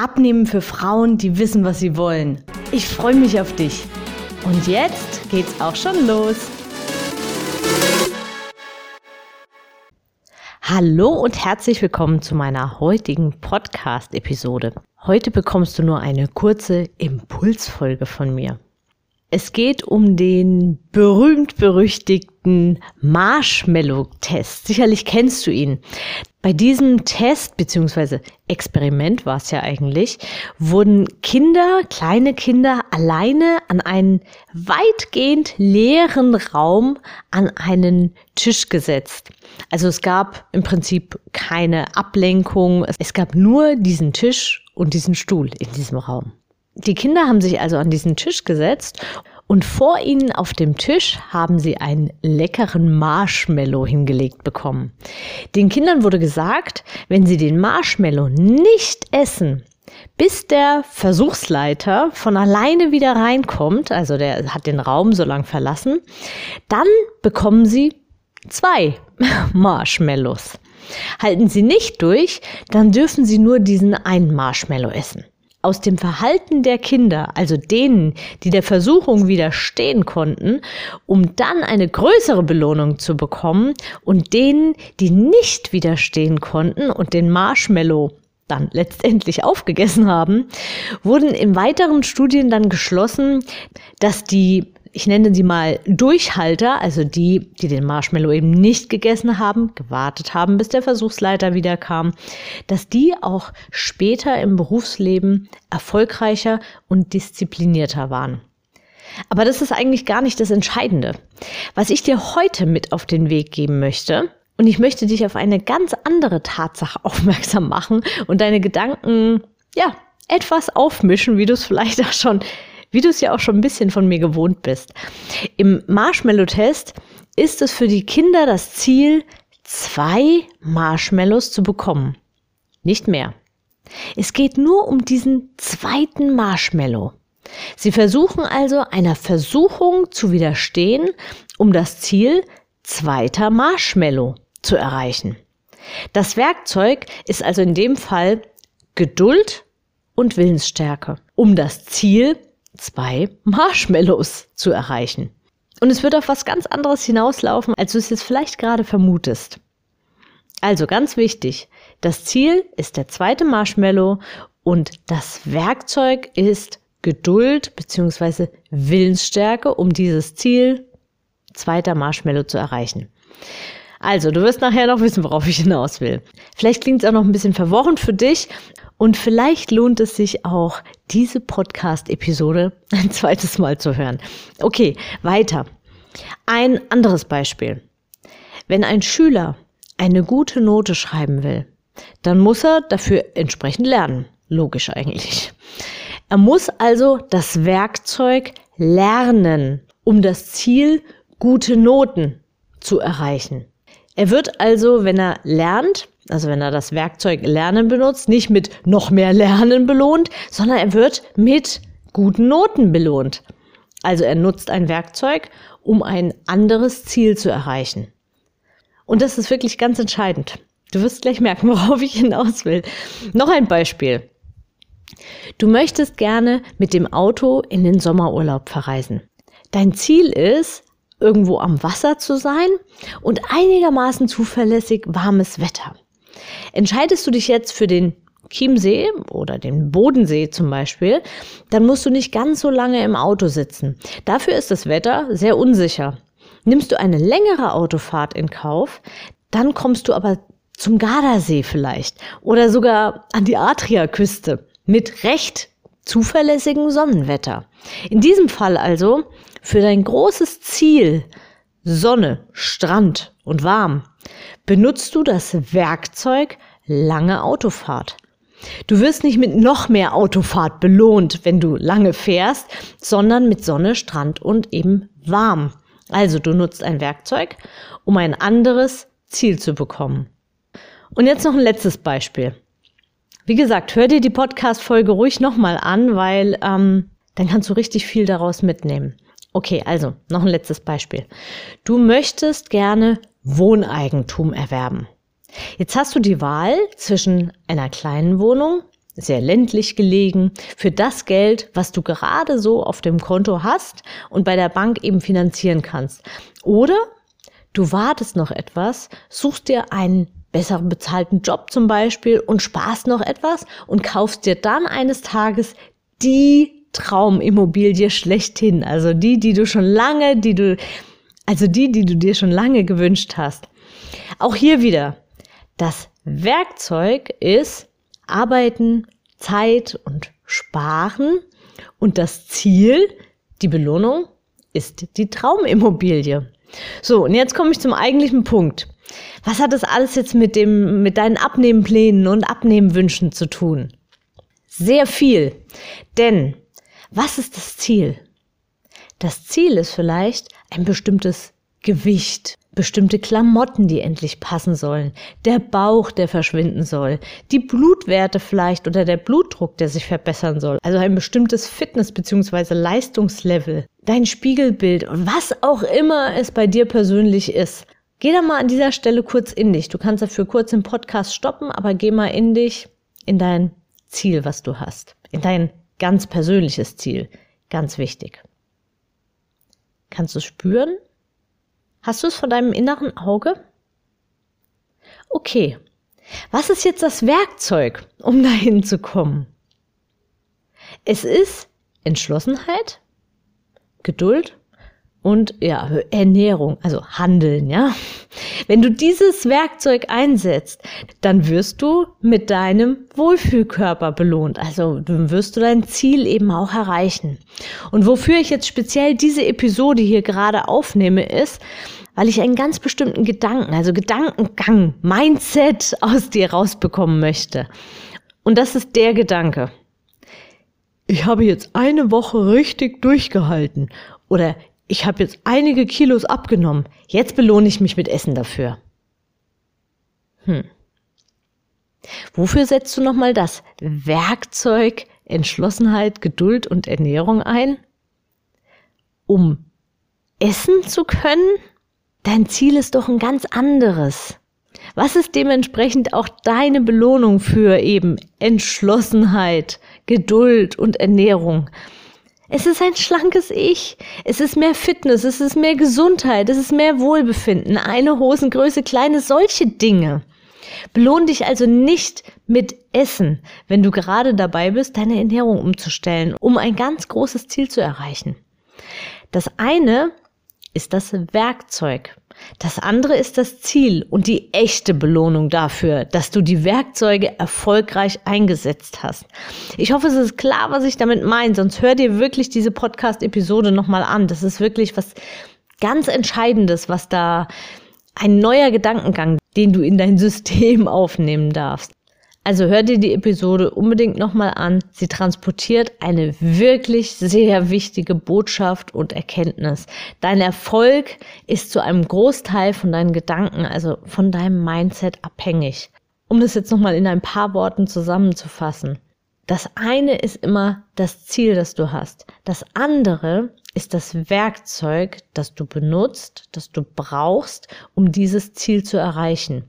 Abnehmen für Frauen, die wissen, was sie wollen. Ich freue mich auf dich. Und jetzt geht's auch schon los. Hallo und herzlich willkommen zu meiner heutigen Podcast-Episode. Heute bekommst du nur eine kurze Impulsfolge von mir. Es geht um den berühmt-berüchtigten Marshmallow-Test. Sicherlich kennst du ihn. Bei diesem Test bzw. Experiment war es ja eigentlich, wurden Kinder, kleine Kinder alleine an einen weitgehend leeren Raum an einen Tisch gesetzt. Also es gab im Prinzip keine Ablenkung. Es gab nur diesen Tisch und diesen Stuhl in diesem Raum. Die Kinder haben sich also an diesen Tisch gesetzt und vor ihnen auf dem Tisch haben sie einen leckeren Marshmallow hingelegt bekommen. Den Kindern wurde gesagt, wenn sie den Marshmallow nicht essen, bis der Versuchsleiter von alleine wieder reinkommt, also der hat den Raum so lang verlassen, dann bekommen sie zwei Marshmallows. Halten sie nicht durch, dann dürfen sie nur diesen einen Marshmallow essen aus dem Verhalten der Kinder, also denen, die der Versuchung widerstehen konnten, um dann eine größere Belohnung zu bekommen und denen, die nicht widerstehen konnten und den Marshmallow dann letztendlich aufgegessen haben, wurden in weiteren Studien dann geschlossen, dass die ich nenne sie mal Durchhalter, also die, die den Marshmallow eben nicht gegessen haben, gewartet haben, bis der Versuchsleiter wiederkam, dass die auch später im Berufsleben erfolgreicher und disziplinierter waren. Aber das ist eigentlich gar nicht das Entscheidende. Was ich dir heute mit auf den Weg geben möchte, und ich möchte dich auf eine ganz andere Tatsache aufmerksam machen und deine Gedanken, ja, etwas aufmischen, wie du es vielleicht auch schon wie du es ja auch schon ein bisschen von mir gewohnt bist. Im Marshmallow-Test ist es für die Kinder das Ziel, zwei Marshmallows zu bekommen. Nicht mehr. Es geht nur um diesen zweiten Marshmallow. Sie versuchen also einer Versuchung zu widerstehen, um das Ziel zweiter Marshmallow zu erreichen. Das Werkzeug ist also in dem Fall Geduld und Willensstärke, um das Ziel zwei Marshmallows zu erreichen. Und es wird auf was ganz anderes hinauslaufen, als du es jetzt vielleicht gerade vermutest. Also ganz wichtig, das Ziel ist der zweite Marshmallow und das Werkzeug ist Geduld bzw. Willensstärke, um dieses Ziel zweiter Marshmallow zu erreichen. Also, du wirst nachher noch wissen, worauf ich hinaus will. Vielleicht klingt es auch noch ein bisschen verworren für dich und vielleicht lohnt es sich auch, diese Podcast-Episode ein zweites Mal zu hören. Okay, weiter. Ein anderes Beispiel. Wenn ein Schüler eine gute Note schreiben will, dann muss er dafür entsprechend lernen. Logisch eigentlich. Er muss also das Werkzeug lernen, um das Ziel gute Noten zu erreichen. Er wird also, wenn er lernt, also wenn er das Werkzeug Lernen benutzt, nicht mit noch mehr Lernen belohnt, sondern er wird mit guten Noten belohnt. Also er nutzt ein Werkzeug, um ein anderes Ziel zu erreichen. Und das ist wirklich ganz entscheidend. Du wirst gleich merken, worauf ich hinaus will. Noch ein Beispiel. Du möchtest gerne mit dem Auto in den Sommerurlaub verreisen. Dein Ziel ist, irgendwo am Wasser zu sein und einigermaßen zuverlässig warmes Wetter. Entscheidest du dich jetzt für den Chiemsee oder den Bodensee zum Beispiel, dann musst du nicht ganz so lange im Auto sitzen. Dafür ist das Wetter sehr unsicher. Nimmst du eine längere Autofahrt in Kauf, dann kommst du aber zum Gardasee vielleicht oder sogar an die Adriaküste mit recht zuverlässigem Sonnenwetter. In diesem Fall also für dein großes Ziel Sonne, Strand und warm benutzt du das Werkzeug lange Autofahrt. Du wirst nicht mit noch mehr Autofahrt belohnt, wenn du lange fährst, sondern mit Sonne, Strand und eben warm. Also du nutzt ein Werkzeug, um ein anderes Ziel zu bekommen. Und jetzt noch ein letztes Beispiel. Wie gesagt, hör dir die Podcast-Folge ruhig nochmal an, weil ähm, dann kannst du richtig viel daraus mitnehmen. Okay, also noch ein letztes Beispiel. Du möchtest gerne Wohneigentum erwerben. Jetzt hast du die Wahl zwischen einer kleinen Wohnung, sehr ländlich gelegen, für das Geld, was du gerade so auf dem Konto hast und bei der Bank eben finanzieren kannst. Oder du wartest noch etwas, suchst dir einen besseren bezahlten Job zum Beispiel und sparst noch etwas und kaufst dir dann eines Tages die Traumimmobilie schlechthin. Also die, die du schon lange, die du, also die, die du dir schon lange gewünscht hast. Auch hier wieder. Das Werkzeug ist Arbeiten, Zeit und Sparen. Und das Ziel, die Belohnung, ist die Traumimmobilie. So, und jetzt komme ich zum eigentlichen Punkt. Was hat das alles jetzt mit dem, mit deinen Abnehmplänen und Abnehmwünschen zu tun? Sehr viel. Denn was ist das Ziel? Das Ziel ist vielleicht ein bestimmtes Gewicht, bestimmte Klamotten, die endlich passen sollen, der Bauch, der verschwinden soll, die Blutwerte vielleicht oder der Blutdruck, der sich verbessern soll, also ein bestimmtes Fitness- bzw. Leistungslevel, dein Spiegelbild und was auch immer es bei dir persönlich ist. Geh da mal an dieser Stelle kurz in dich. Du kannst dafür kurz den Podcast stoppen, aber geh mal in dich, in dein Ziel, was du hast, in dein ganz persönliches Ziel. Ganz wichtig. Kannst du es spüren? Hast du es vor deinem inneren Auge? Okay. Was ist jetzt das Werkzeug, um dahin zu kommen? Es ist Entschlossenheit, Geduld und ja, Ernährung, also Handeln, ja. Wenn du dieses Werkzeug einsetzt, dann wirst du mit deinem Wohlfühlkörper belohnt. Also dann wirst du dein Ziel eben auch erreichen. Und wofür ich jetzt speziell diese Episode hier gerade aufnehme, ist, weil ich einen ganz bestimmten Gedanken, also Gedankengang, Mindset aus dir rausbekommen möchte. Und das ist der Gedanke. Ich habe jetzt eine Woche richtig durchgehalten. Oder ich habe jetzt einige Kilos abgenommen, jetzt belohne ich mich mit Essen dafür. Hm. Wofür setzt du nochmal das Werkzeug Entschlossenheit, Geduld und Ernährung ein? Um essen zu können? Dein Ziel ist doch ein ganz anderes. Was ist dementsprechend auch deine Belohnung für eben Entschlossenheit, Geduld und Ernährung? Es ist ein schlankes Ich. Es ist mehr Fitness, es ist mehr Gesundheit, es ist mehr Wohlbefinden, eine Hosengröße, kleine solche Dinge. Belohn dich also nicht mit Essen, wenn du gerade dabei bist, deine Ernährung umzustellen, um ein ganz großes Ziel zu erreichen. Das eine ist das Werkzeug. Das andere ist das Ziel und die echte Belohnung dafür, dass du die Werkzeuge erfolgreich eingesetzt hast. Ich hoffe, es ist klar, was ich damit meine, sonst hör dir wirklich diese Podcast-Episode nochmal an. Das ist wirklich was ganz Entscheidendes, was da ein neuer Gedankengang, den du in dein System aufnehmen darfst. Also hör dir die Episode unbedingt nochmal an. Sie transportiert eine wirklich sehr wichtige Botschaft und Erkenntnis. Dein Erfolg ist zu einem Großteil von deinen Gedanken, also von deinem Mindset abhängig. Um das jetzt nochmal in ein paar Worten zusammenzufassen. Das eine ist immer das Ziel, das du hast. Das andere ist das Werkzeug, das du benutzt, das du brauchst, um dieses Ziel zu erreichen.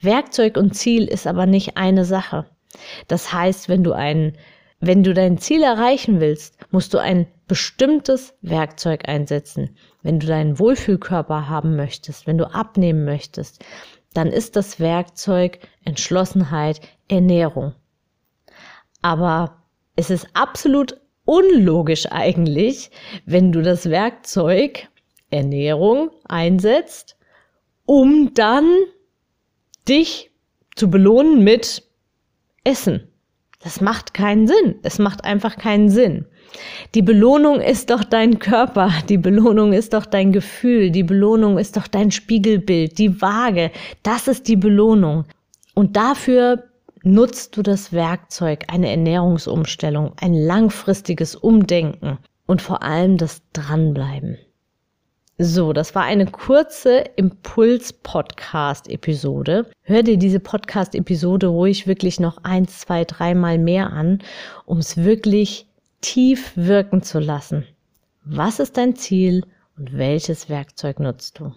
Werkzeug und Ziel ist aber nicht eine Sache. Das heißt, wenn du ein, wenn du dein Ziel erreichen willst, musst du ein bestimmtes Werkzeug einsetzen. Wenn du deinen Wohlfühlkörper haben möchtest, wenn du abnehmen möchtest, dann ist das Werkzeug Entschlossenheit, Ernährung. Aber es ist absolut unlogisch eigentlich, wenn du das Werkzeug Ernährung einsetzt, um dann dich zu belohnen mit Essen. Das macht keinen Sinn. Es macht einfach keinen Sinn. Die Belohnung ist doch dein Körper, die Belohnung ist doch dein Gefühl, die Belohnung ist doch dein Spiegelbild, die Waage. Das ist die Belohnung. Und dafür nutzt du das Werkzeug, eine Ernährungsumstellung, ein langfristiges Umdenken und vor allem das Dranbleiben. So, das war eine kurze Impuls-Podcast-Episode. Hör dir diese Podcast-Episode ruhig wirklich noch eins, zwei, dreimal mehr an, um es wirklich tief wirken zu lassen. Was ist dein Ziel und welches Werkzeug nutzt du?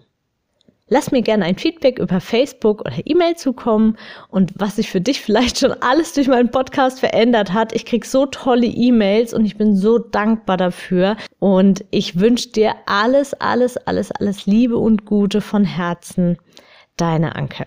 Lass mir gerne ein Feedback über Facebook oder E-Mail zukommen und was sich für dich vielleicht schon alles durch meinen Podcast verändert hat. Ich krieg so tolle E-Mails und ich bin so dankbar dafür und ich wünsche dir alles, alles, alles, alles Liebe und Gute von Herzen. Deine Anke.